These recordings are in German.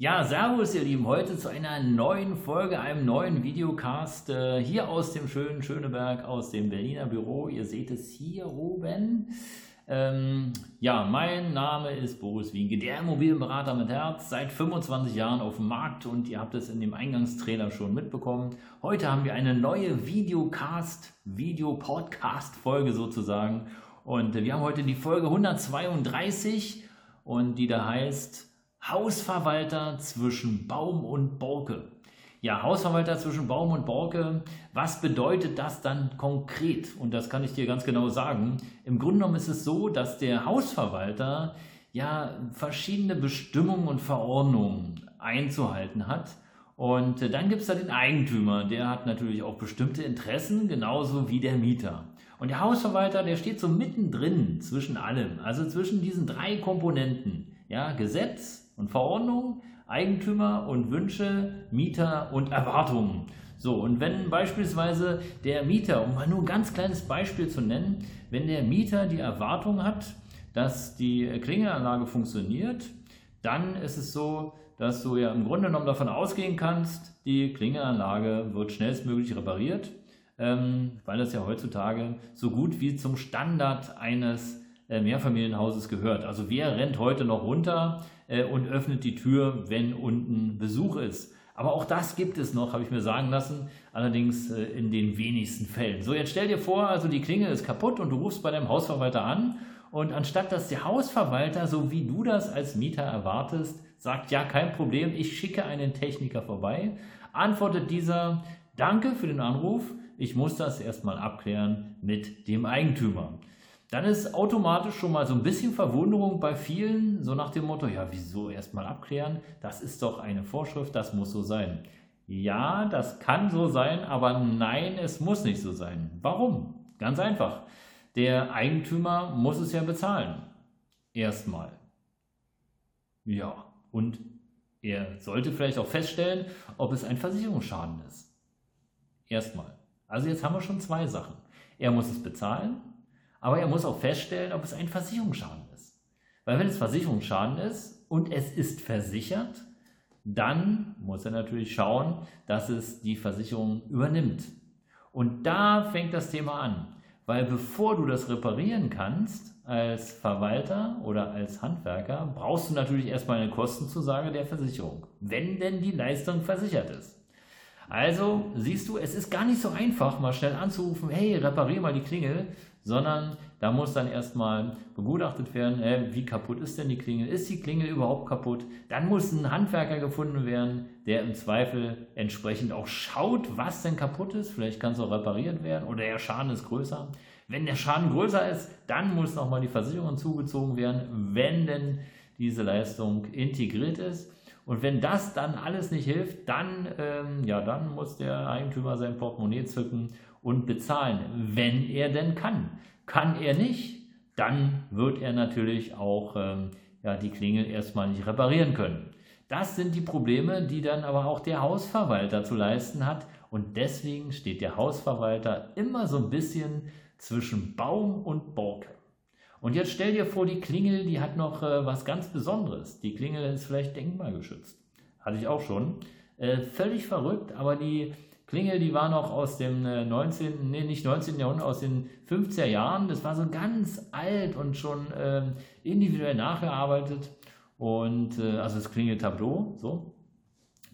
Ja, servus ihr Lieben, heute zu einer neuen Folge, einem neuen Videocast äh, hier aus dem schönen Schöneberg, aus dem Berliner Büro. Ihr seht es hier oben. Ähm, ja, mein Name ist Boris Wienke, der Immobilienberater mit Herz, seit 25 Jahren auf dem Markt und ihr habt es in dem Eingangstrailer schon mitbekommen. Heute haben wir eine neue Videocast, Video-Podcast-Folge sozusagen und äh, wir haben heute die Folge 132 und die da heißt Hausverwalter zwischen Baum und Borke. Ja, Hausverwalter zwischen Baum und Borke, was bedeutet das dann konkret? Und das kann ich dir ganz genau sagen. Im Grunde genommen ist es so, dass der Hausverwalter ja verschiedene Bestimmungen und Verordnungen einzuhalten hat. Und dann gibt es da den Eigentümer, der hat natürlich auch bestimmte Interessen, genauso wie der Mieter. Und der Hausverwalter, der steht so mittendrin zwischen allem, also zwischen diesen drei Komponenten. Ja, Gesetz, und Verordnung, Eigentümer und Wünsche, Mieter und Erwartungen. So, und wenn beispielsweise der Mieter, um mal nur ein ganz kleines Beispiel zu nennen, wenn der Mieter die Erwartung hat, dass die Klingelanlage funktioniert, dann ist es so, dass du ja im Grunde genommen davon ausgehen kannst, die Klingelanlage wird schnellstmöglich repariert, ähm, weil das ja heutzutage so gut wie zum Standard eines Mehrfamilienhauses gehört. Also wer rennt heute noch runter äh, und öffnet die Tür, wenn unten Besuch ist. Aber auch das gibt es noch, habe ich mir sagen lassen, allerdings äh, in den wenigsten Fällen. So, jetzt stell dir vor, also die Klingel ist kaputt und du rufst bei deinem Hausverwalter an und anstatt dass der Hausverwalter, so wie du das als Mieter erwartest, sagt, ja, kein Problem, ich schicke einen Techniker vorbei, antwortet dieser, danke für den Anruf, ich muss das erstmal abklären mit dem Eigentümer dann ist automatisch schon mal so ein bisschen Verwunderung bei vielen, so nach dem Motto, ja, wieso erstmal abklären? Das ist doch eine Vorschrift, das muss so sein. Ja, das kann so sein, aber nein, es muss nicht so sein. Warum? Ganz einfach. Der Eigentümer muss es ja bezahlen. Erstmal. Ja, und er sollte vielleicht auch feststellen, ob es ein Versicherungsschaden ist. Erstmal. Also jetzt haben wir schon zwei Sachen. Er muss es bezahlen aber er muss auch feststellen, ob es ein Versicherungsschaden ist. Weil wenn es Versicherungsschaden ist und es ist versichert, dann muss er natürlich schauen, dass es die Versicherung übernimmt. Und da fängt das Thema an. Weil bevor du das reparieren kannst als Verwalter oder als Handwerker, brauchst du natürlich erstmal eine Kostenzusage der Versicherung, wenn denn die Leistung versichert ist. Also siehst du, es ist gar nicht so einfach, mal schnell anzurufen, hey, reparier mal die Klingel, sondern da muss dann erstmal begutachtet werden, äh, wie kaputt ist denn die Klingel, ist die Klingel überhaupt kaputt? Dann muss ein Handwerker gefunden werden, der im Zweifel entsprechend auch schaut, was denn kaputt ist, vielleicht kann es auch repariert werden oder der Schaden ist größer. Wenn der Schaden größer ist, dann muss nochmal die Versicherung zugezogen werden, wenn denn diese Leistung integriert ist. Und wenn das dann alles nicht hilft, dann, ähm, ja, dann muss der Eigentümer sein Portemonnaie zücken und bezahlen, wenn er denn kann. Kann er nicht, dann wird er natürlich auch ähm, ja, die Klingel erstmal nicht reparieren können. Das sind die Probleme, die dann aber auch der Hausverwalter zu leisten hat. Und deswegen steht der Hausverwalter immer so ein bisschen zwischen Baum und Borke. Und jetzt stell dir vor, die Klingel, die hat noch äh, was ganz Besonderes. Die Klingel ist vielleicht denkmalgeschützt. Hatte ich auch schon. Äh, völlig verrückt, aber die Klingel, die war noch aus dem 19., äh, nee, nicht 19. Jahrhundert, aus den 50er Jahren. Das war so ganz alt und schon äh, individuell nachgearbeitet. Und äh, also das Klingeltableau, so.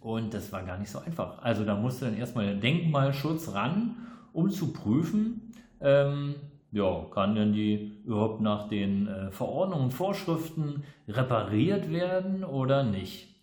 Und das war gar nicht so einfach. Also da musste dann erstmal der Denkmalschutz ran, um zu prüfen, ähm, ja, kann denn die überhaupt nach den äh, Verordnungen und Vorschriften repariert werden oder nicht?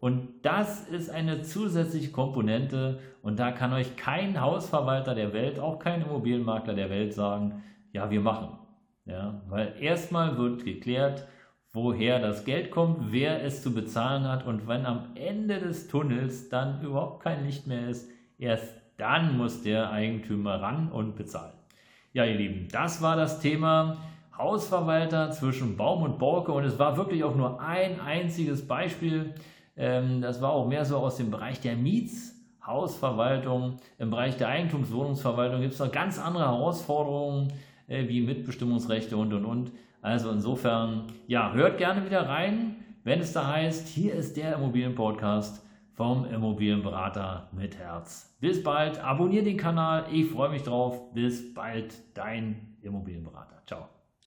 Und das ist eine zusätzliche Komponente und da kann euch kein Hausverwalter der Welt, auch kein Immobilienmakler der Welt sagen, ja, wir machen. Ja, weil erstmal wird geklärt, woher das Geld kommt, wer es zu bezahlen hat und wenn am Ende des Tunnels dann überhaupt kein Licht mehr ist, erst dann muss der Eigentümer ran und bezahlen. Ja, ihr Lieben, das war das Thema Hausverwalter zwischen Baum und Borke und es war wirklich auch nur ein einziges Beispiel. Ähm, das war auch mehr so aus dem Bereich der Mietshausverwaltung. Im Bereich der Eigentumswohnungsverwaltung gibt es noch ganz andere Herausforderungen äh, wie Mitbestimmungsrechte und und und. Also insofern, ja, hört gerne wieder rein, wenn es da heißt, hier ist der Immobilienpodcast vom Immobilienberater mit Herz. Bis bald, abonniert den Kanal, ich freue mich drauf. Bis bald, dein Immobilienberater. Ciao.